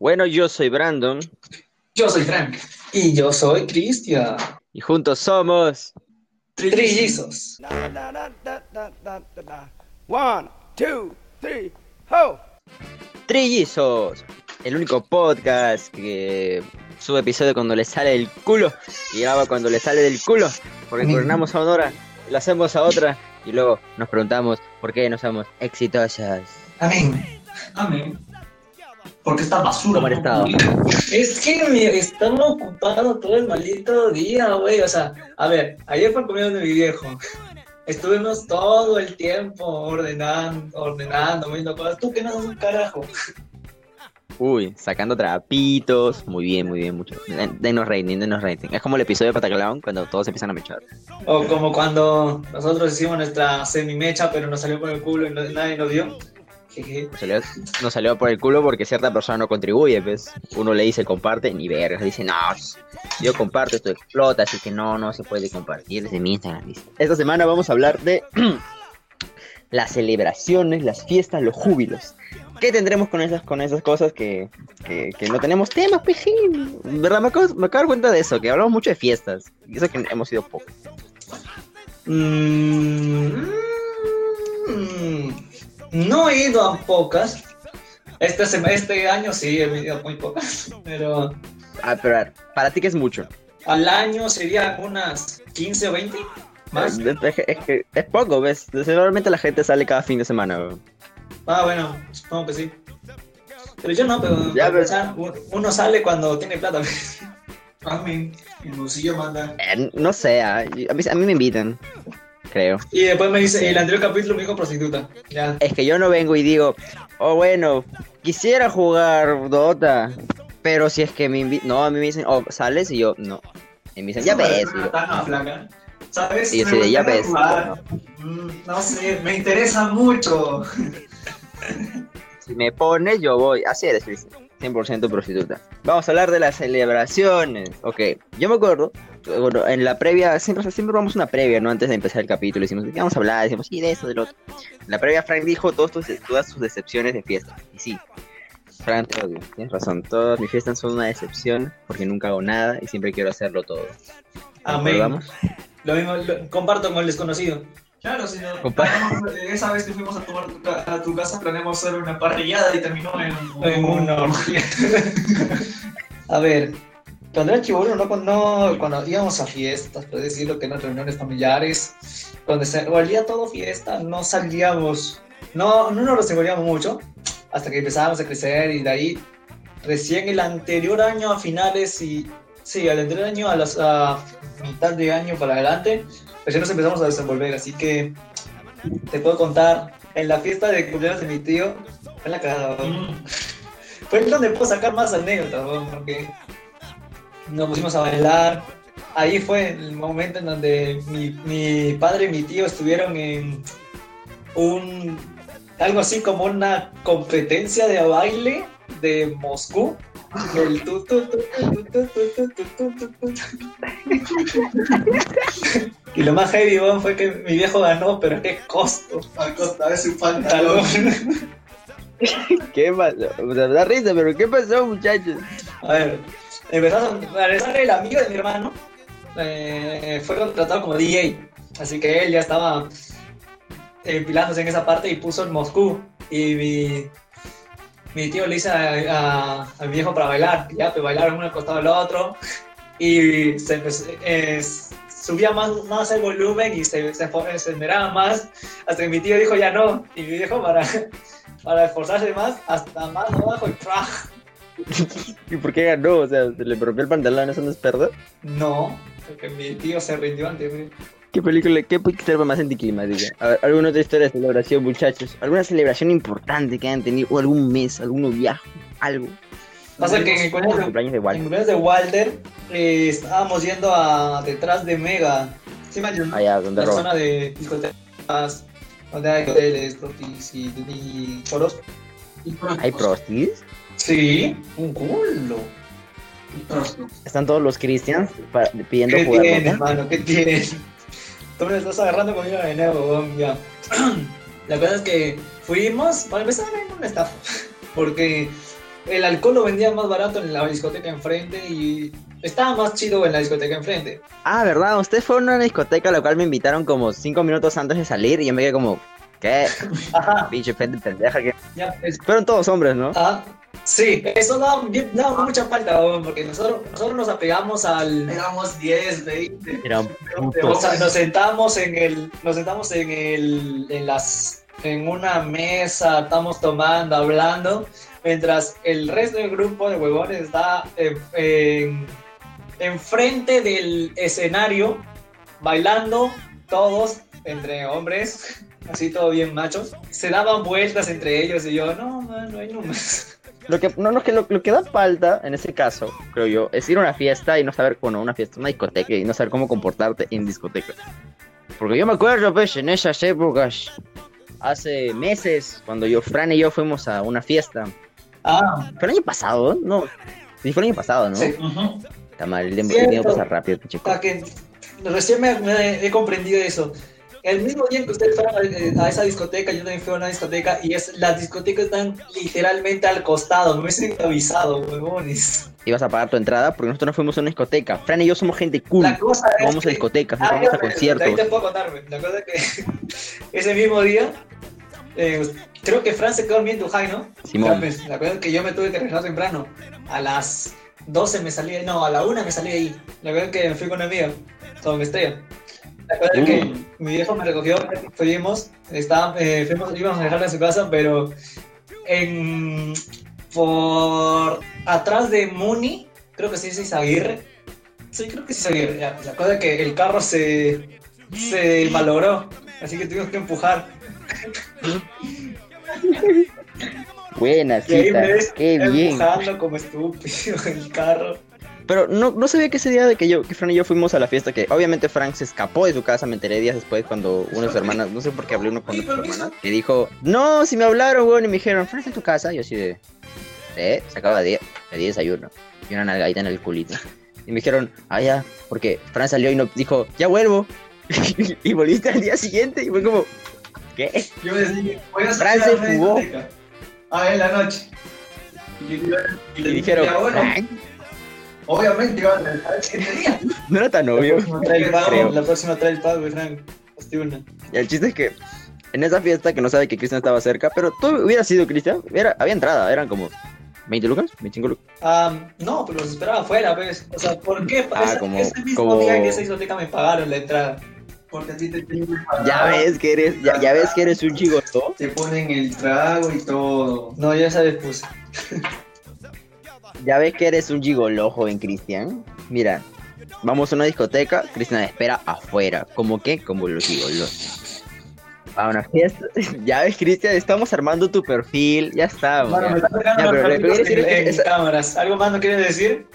Bueno, yo soy Brandon Yo soy Frank. Y yo soy Cristian. y juntos somos. Trillizos. One, two, three, ho! Trillizos, el único podcast que sube episodio cuando le sale del culo y graba cuando le sale del culo, porque coordinamos a una hora, lo hacemos a otra y luego nos preguntamos por qué no somos exitosas. Amén. Amén. Porque esta basura. ¿Cómo han no. Es que me están ocupando todo el maldito día, güey. O sea, a ver, ayer fue el cumpleaños de mi viejo. Estuvimos todo el tiempo ordenando, ordenando, viendo cosas. Tú que no haces un carajo. Uy, sacando trapitos, muy bien, muy bien, mucho. Den- Denos rating, denos rating. Es como el episodio de Pataclown cuando todos empiezan a mechar. O como cuando nosotros hicimos nuestra semi-mecha, pero nos salió por el culo y no- nadie nos dio. Nos salió, nos salió por el culo porque cierta persona no contribuye, pues. Uno le dice comparte, ni vergas. Dice, no, yo comparto, esto explota, así que no, no se puede compartir desde mi Instagram. Esta semana vamos a hablar de las celebraciones, las fiestas, los júbilos. ¿Qué tendremos con esas, con esas cosas que, que, que no tenemos temas, pejín? ¿Verdad? Me acabo, me acabo de dar cuenta de eso, que hablamos mucho de fiestas. Y eso que hemos ido poco. Mm, mm, no he ido a pocas. Este, este año sí he ido a muy pocas, pero Ah, pero a ver, para ti que es mucho. al año serían unas 15 o 20 más. Es, es- es que es poco, ¿ves? Normalmente la gente sale cada fin de semana, weón. Ah, bueno, supongo que sí. Pero yo no, pero Ya, uno sale cuando tiene plata. Amén. El bolsillo manda. Eh, no sé, ah, a mí, a mí me invitan, creo. Y después me dice, el anterior capítulo me dijo prostituta. Ya. Es que yo no vengo y digo, oh bueno, quisiera jugar Dota, pero si es que me invitan, no, a mí me dicen, oh, ¿sales? Y yo, no. Y me dicen, ya ves. Flaca. ¿Sabes? Y yo de, ya ves. jugar. Mm, no sé, me interesa mucho. si me pones, yo voy. Así eres, Cristian. 100% prostituta. Vamos a hablar de las celebraciones. Ok, yo me acuerdo, bueno, en la previa, siempre, siempre vamos a una previa, ¿no? Antes de empezar el capítulo, decimos, ¿de qué vamos a hablar? Decimos, sí, de eso, del otro. En la previa, Frank dijo todos tus- todas sus decepciones de fiesta. Y sí, Frank, te odio, tienes razón. Todas mis fiestas son una decepción porque nunca hago nada y siempre quiero hacerlo todo. Amén. ¿Vamos? Lo mismo lo- comparto con el desconocido. Claro, señor. Esa vez que fuimos a, tomar tu a tu casa planeamos hacer una parrillada y terminó en, en una orgía. a ver, cuando era chivolo, no, cuando, cuando íbamos a fiestas, puedes decirlo que eran reuniones familiares, cuando se volvía todo fiesta, no salíamos, no, no nos reservaríamos mucho, hasta que empezábamos a crecer y de ahí, recién el anterior año a finales y, sí, al anterior año a las a mitad de año para adelante, ya nos empezamos a desenvolver, así que te puedo contar, en la fiesta de cumpleaños de mi tío, fue en la cagada, weón. fue donde puedo sacar más anécdotas, porque nos pusimos a bailar. Ahí fue el momento en donde mi, mi padre y mi tío estuvieron en un algo así como una competencia de baile de Moscú. Y lo más heavy fue que mi viejo ganó, pero qué costo. A costa de su pantalón. ¿Qué pasó? O da risa, pero ¿qué pasó, muchachos? A ver, empezaron regresar el amigo de mi hermano. eh, fue contratado como DJ. Así que él ya estaba empilándose en esa parte y puso en Moscú. Y mi, mi tío le dice a, a- a mi viejo para bailar. Ya, pues bailaron uno al costado del otro. Y se empezó- eh, subía más, más el volumen y se, se, se esmeraba más. Hasta que mi tío dijo ya no. Y mi viejo para, para esforzarse más, hasta más abajo y ¡praj! ¿Y por qué ganó? O sea, ¿se le rompió el pantalón? ¿Eso no es perdón? No, porque mi tío se rindió antes, güey. ¿Qué película, qué película más anticlimática? A ver, ¿alguna otra historia de celebración, muchachos? ¿Alguna celebración importante que hayan tenido? ¿O algún mes, algún viaje? ¿Algo? Pasa que en el cumpleaños de, cumpleaños Walter. cumpleaños de Walter eh, estábamos yendo a detrás de Mega. ¿Sí me? Allá, donde La zona de discotecas, donde hay hoteles, protis y, y choros. ¿Hay prostis? Sí, un culo. ¿Están todos los cristians pa- pidiendo ¿Qué jugar tienes, hermano? ¿Qué tienes? Tú me estás agarrando conmigo de nuevo, ya. La verdad es que fuimos, para empezar, en una estafa. Porque el alcohol lo vendían más barato en la discoteca enfrente y estaba más chido en la discoteca enfrente. Ah, ¿verdad? Ustedes fueron a una discoteca a la cual me invitaron como cinco minutos antes de salir y yo me quedé como, ¿qué? Ajá. Pinche pendeja que... Ya, es- Fueron todos hombres, ¿no? ah, sí, eso daba mucha falta, porque nosotros, nosotros nos apegamos al... Éramos 10, 20. Eran O sea, nos sentamos en el, nos sentamos en el, en las, en una mesa, estamos tomando, hablando, mientras el resto del grupo de huevones está en, en- enfrente del escenario, bailando, todos, entre hombres, así todo bien machos, se daban vueltas entre ellos y yo, no, man, no hay números. Lo que, no, no, que lo, lo que da falta en ese caso, creo yo, es ir a una fiesta y no saber, bueno, una fiesta, una discoteca y no saber cómo comportarte en discoteca. Porque yo me acuerdo, pues, en esas épocas, hace meses, cuando yo, Fran y yo fuimos a una fiesta. Ah, Fue el año pasado, ¿no? Sí, fue el año pasado, ¿no? sí. Está mal, el tiempo, pasa rápido, chico. Que recién me, me he comprendido eso. El mismo día que ustedes fueron eh, a esa discoteca, yo también fui a una discoteca y es, las discotecas están literalmente al costado. Me hubiesen avisado, huevones. Ibas a pagar tu entrada porque nosotros no fuimos a una discoteca. Fran y yo somos gente cool. La cosa es Vamos a discotecas, no Ah, vamos a conciertos. Ahí te puedo contarme. La cosa es que ese mismo día, eh, creo que Fran se quedó dormido en Dubai, ¿no? Simón. La cosa es que yo me tuve que regresar temprano. A las 12 me salí, no, a la 1 me salí de ahí. La verdad es que me fui con una amiga, con Estrella. Que mi viejo me recogió, fuimos, eh, fuimos, íbamos a dejarla en su casa, pero en, por atrás de Muni, creo que sí es Izaguirre. Sí, creo que sí es Izaguirre. ya. La cosa es que el carro se, se malogró, así que tuvimos que empujar. Buena cita, qué bien. empujando como estúpido el carro. Pero no, no sabía que ese día de que yo, que Fran y yo fuimos a la fiesta, que obviamente Frank se escapó de su casa, me enteré días después cuando una de sus hermanas, no sé por qué hablé uno con permiso. hermanas, que dijo, no, si me hablaron, weón, y me dijeron, Fran está en tu casa, y yo así de, eh, se acaba de, de desayuno, y una nalgadita en el culito. Y me dijeron, ah, ya, porque Fran salió y no dijo, ya vuelvo. y volviste al día siguiente, y fue como, ¿qué? Yo decía, voy a Fran se a fugó. discoteca. Ah, en la noche. Y, y- y Y le dijeron, dije, "Ya, bueno, "Frank, obviamente iba a regresar el siguiente día. no era tan obvio. la próxima trae el pago, Frank. Y el chiste es que en esa fiesta que no sabe que Cristian estaba cerca, pero tú hubieras sido Cristian, hubiera- había entrada, eran como 20 lucas, 25 lucas. Ah, no, pero los esperaba afuera, ¿ves? O sea, ¿por qué? Ah, ese, como- ese mismo como- día en esa discoteca me pagaron la entrada. Porque a ti te tienen que Ya ves que eres, ya, ya ves que eres un chigotó. Te ponen el trago y todo. No, ya esa vez puse. Ya ves que eres un gigoló, joven Cristian. Mira, vamos a una discoteca, Cristian espera afuera. ¿Cómo qué? Como los gigolos. A una fiesta. Ya ves, Cristian, estamos armando tu perfil. Ya estamos. Mano, ya. me está pegando Ya, pero decir en, es cámaras. ¿Algo más no quieres decir?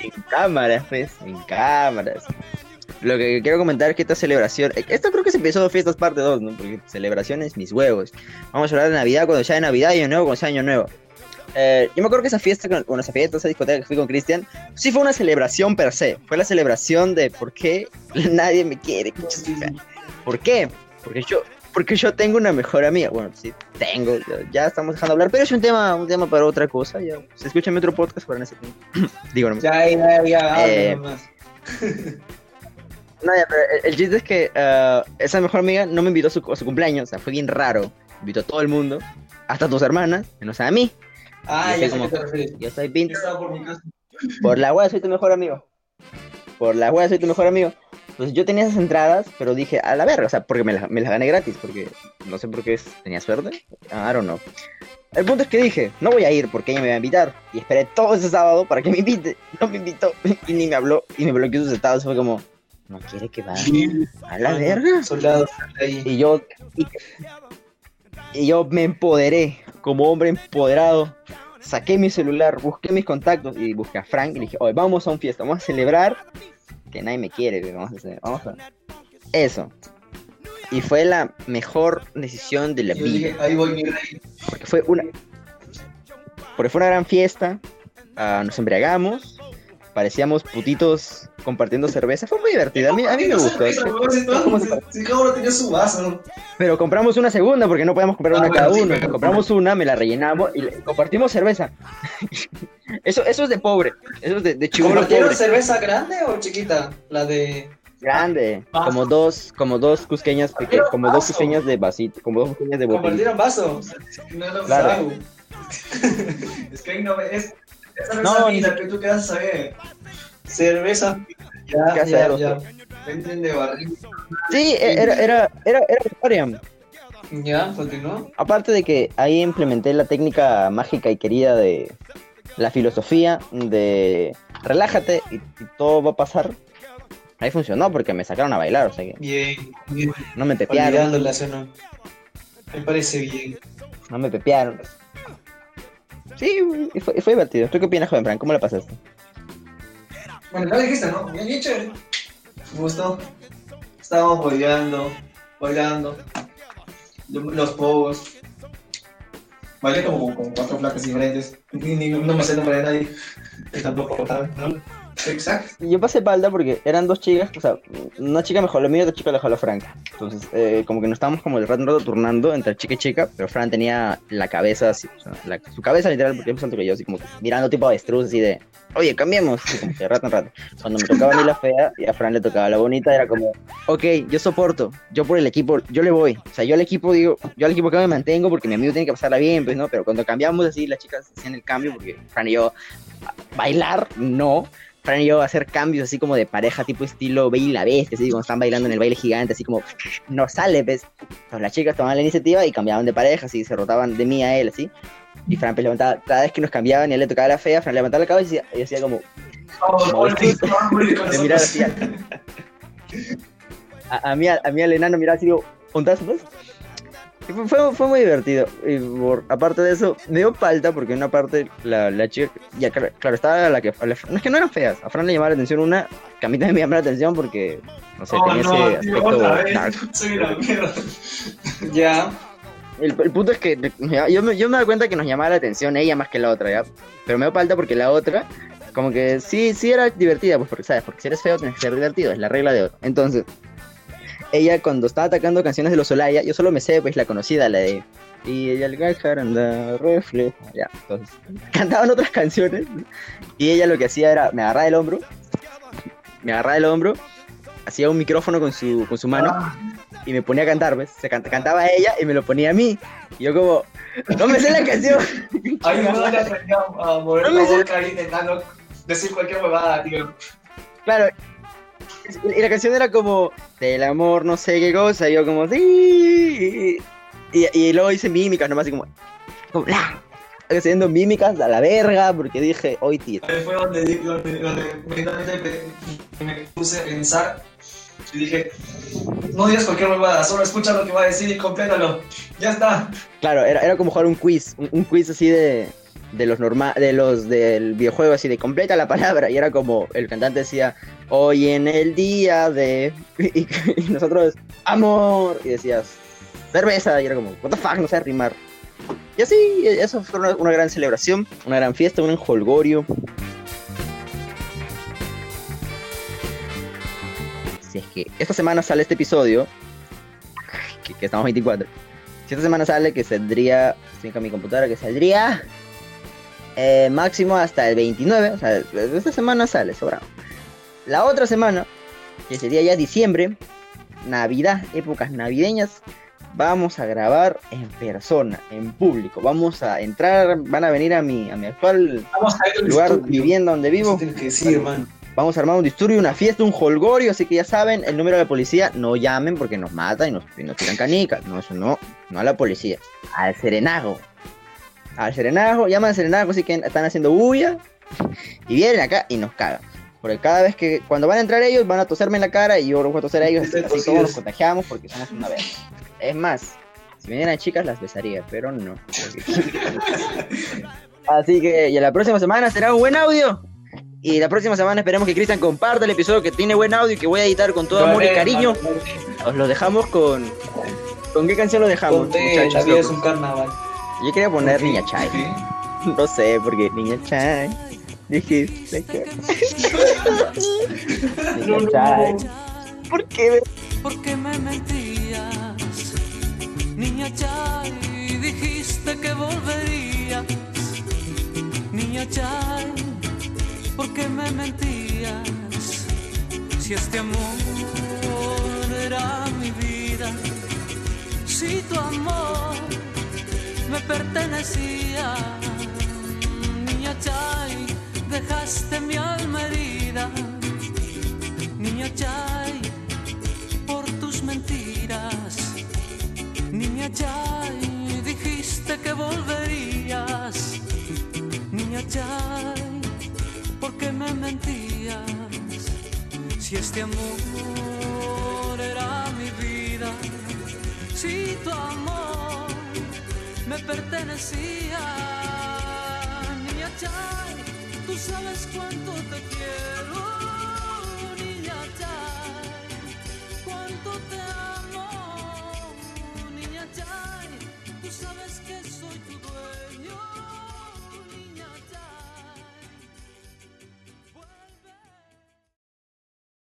En cámaras, pues, en cámaras. Lo que quiero comentar es que esta celebración, eh, esto creo que se empezó fiestas parte 2, ¿no? Porque celebraciones, mis huevos. Vamos a hablar de Navidad cuando sea de Navidad y Año Nuevo cuando sea Año Nuevo. Eh, yo me acuerdo que esa fiesta, con- bueno, esa fiesta, esa discoteca que fui con Cristian, sí fue una celebración per se. Fue la celebración de por qué nadie me quiere. ¿Por qué? Porque yo, porque yo tengo una mejor amiga. Bueno, sí, tengo, ya, estamos dejando hablar, pero es un tema, un tema para otra cosa. Ya, se escucha en otro podcast para ese tema. Digo, no, Ya, ya, ya, Eh, nomás. No, ya, pero el, el chiste es que eh, esa mejor amiga no me invitó a su, a su cumpleaños, o sea, fue bien raro. Invitó a todo el mundo, hasta a tus hermanas, menos a mí. Ah, yo ya cómo- qué te. Yo soy por la wea soy tu mejor amigo. Por la wea soy tu mejor amigo. Pues yo tenía esas entradas, pero dije, a la verga, o sea, porque me las, me las gané gratis, porque no sé por qué es- tenía suerte. I don't know. El punto es que dije, no voy a ir porque ella me va a invitar. Y esperé todo ese sábado para que me invite. No me invitó y ni me habló y me bloqueó sus estados. Fue como, no quiere que vaya. A la verga. Y yo, y, y yo me empoderé como hombre empoderado. Saqué mi celular, busqué mis contactos y busqué a Frank y le dije, oye, vamos a un fiesta, vamos a celebrar que nadie me quiere, vamos a hacer, vamos a... Eso. Y fue la mejor decisión de la Yo vida. dije, ahí voy mi rey. Porque fue una. Porque fue una gran fiesta. ah, nos embriagamos. Parecíamos putitos compartiendo cerveza. Fue muy divertido. A mí, a mí me gustó. Si cada uno tenía su vaso. Pero compramos una segunda porque no podemos comprar Ah, una bueno, cada sí, uno. pero- compramos una, me la rellenamos y le- compartimos cerveza. eso, eso es de pobre. Eso es de, de chivolo ¿Compartieron pobre. cerveza grande o chiquita? La de. Grande. Ah. Como dos, como dos cusqueñas peque- como dos cusqueñas de vasito, como dos cusqueñas de botella. ¿Compartieron vaso? No, no, Claro. Es que ahí no es. Esa no, vida, que tú quedas a saber. Cerveza. Ya, ¿Qué ya, ya. Venden de barril. Sí, e- era, era, era, era historia. Ya, continuó. Aparte de que ahí implementé la técnica mágica y querida de la filosofía de relájate y, y todo va a pasar. Ahí funcionó porque me sacaron a bailar, o sea que Bien, bien. no me pepearon. Me parece bien. no me pepearon. Sí, fue, fue divertido. ¿Tú qué opinas, joven Frank? ¿Cómo la pasaste? Bueno, ya dijiste, ¿no? Bien, bien chévere. Me gustó. Estábamos bailando, bailando. Los pogos. Bailé como con cuatro flacas diferentes. Ni, ni- no me sé el nombre de nadie. Tampoco. ¿No? Exacto. Yo pasé palda porque eran dos chicas, o sea, una chica me jaló a mí y otra chica le jaló a. Entonces, eh, como que nos estábamos como de rato rato turnando entre chica y chica, pero Frank tenía la cabeza así, o sea, la- su cabeza literal, porque es más alto que yo, así como que mirando tipo avestruz, así de, oye, cambiemos, de rato en rato. Cuando me tocaba a mí la fea y a Frank le tocaba la bonita, era como, ok, yo soporto, yo por el equipo, yo le voy. O sea, yo al equipo digo, yo al equipo que me mantengo porque mi amigo tiene que pasarla bien, pues, ¿no? Pero cuando cambiamos así, las chicas hacían el cambio porque Fran y yo, bailar, no. Fran y yo hacer cambios así como de pareja, tipo estilo Bella y la Bestia, así como están bailando en el baile gigante, así como no sale, pues. Entonces las chicas tomaban la iniciativa y cambiaban de pareja, así se rotaban de mí a él, así. Y Fran pues, levantaba, cada vez que nos cambiaban y él le tocaba la fea, Fran levantaba la cabeza y decía, y decía como, de mirar así a, a mí, a, a mí al enano mirar así, digo, ¿juntas, pues? Fue, fue, muy divertido. Y por, aparte de eso, me dio falta porque una parte la, la chica, ya claro, claro, estaba la que, la- no es que no eran feas, a Fran le llamaba la atención una, que a mí también me llamaba la atención porque, no sé, Oh, tenía no, ese tío, aspecto otra vez. dark. Soy la mierda. Ya. El, el punto es que yo me, yo me doy cuenta que nos llamaba la atención ella más que la otra, ¿ya? Pero me dio falta porque la otra, como que sí, sí era divertida, pues porque, ¿sabes? Porque si eres feo tienes que ser divertido, es la regla de oro. Entonces, ella cuando estaba atacando canciones de los Solaya, yo solo me sé, pues, la conocida, la de... Y ella el anda refleja, ya. Entonces, cantaban otras canciones y ella lo que hacía era, me agarraba el hombro, me agarraba el hombro, hacía un micrófono con su, con su mano y me ponía a cantar, ¿ves? Se canta- cantaba ella y me lo ponía a mí. Y yo como, no me sé la canción. Ahí me voy a aprender a mover No la sé- boca ahí intentando decir cualquier huevada, tío. Claro. Y la canción era como, del amor no sé qué cosa, y yo como, sí. Y, y luego hice mímicas nomás, así como, como, "La". haciendo mímicas a la verga, porque dije, hoy tío. Fue donde, donde, donde me puse a pensar y dije, no digas cualquier huevada, solo escucha lo que va a decir y complétalo. Ya está. Claro, era, era como jugar un quiz, un, un quiz así de, de los normal, de los del videojuego, así de completa la palabra, y era como, el cantante decía, hoy en el día de, y, nosotros, amor, y decías, cerveza, y era como, what the fuck, no sé rimar. Y así, eso fue una, gran celebración, una gran fiesta, un enjolgorio. Si es que esta semana sale este episodio, que, estamos 24, si esta semana sale, que saldría, con mi computadora, que saldría eh, máximo hasta el 29, o sea, esta semana sale, sobrado. La otra semana, que sería ya diciembre, Navidad, épocas navideñas, vamos a grabar en persona, en público. Vamos a entrar, van a venir a mi, a mi actual a lugar, estudio. vivienda donde vivo. que decir. Vamos a armar un disturbio, una fiesta, un holgorio, así que ya saben, el número de la policía, no llamen porque nos matan y nos, y nos tiran canicas. No, eso no, no a la policía, al serenago. Al serenago, llaman al serenago, así que están haciendo bulla y vienen acá y nos cagan. Porque cada vez que, cuando van a entrar ellos, van a toserme en la cara y yo los voy a toser a ellos, así, así todos nos contagiamos porque somos una vez. Es más, si vinieran chicas las besaría, pero no. Así que, y la próxima semana será un buen audio. Y la próxima semana esperemos que Cristian comparta el episodio que tiene buen audio y que voy a editar con todo amor y cariño. Os lo dejamos con. ¿Con qué canción lo dejamos? Muchachos la vida es un carnaval. Yo quería poner Niña Chai. No sé, porque Niña Chai. Dijiste que. Niña Chai. ¿Por qué? porque me mentías Niña Chay, dijiste que volverías. Niña Chay, ¿por qué me mentías? Si este amor era mi vida, si tu amor me pertenecía. Niña Chay, dejaste mi alma herida. Niña Chay, por tus mentiras. Niña Chay, dijiste que volverías. Niña Chay, ¿por qué me mentías? Si este amor era mi vida, si tu amor me pertenecía. Niña Chay, tú sabes cuánto te quiero.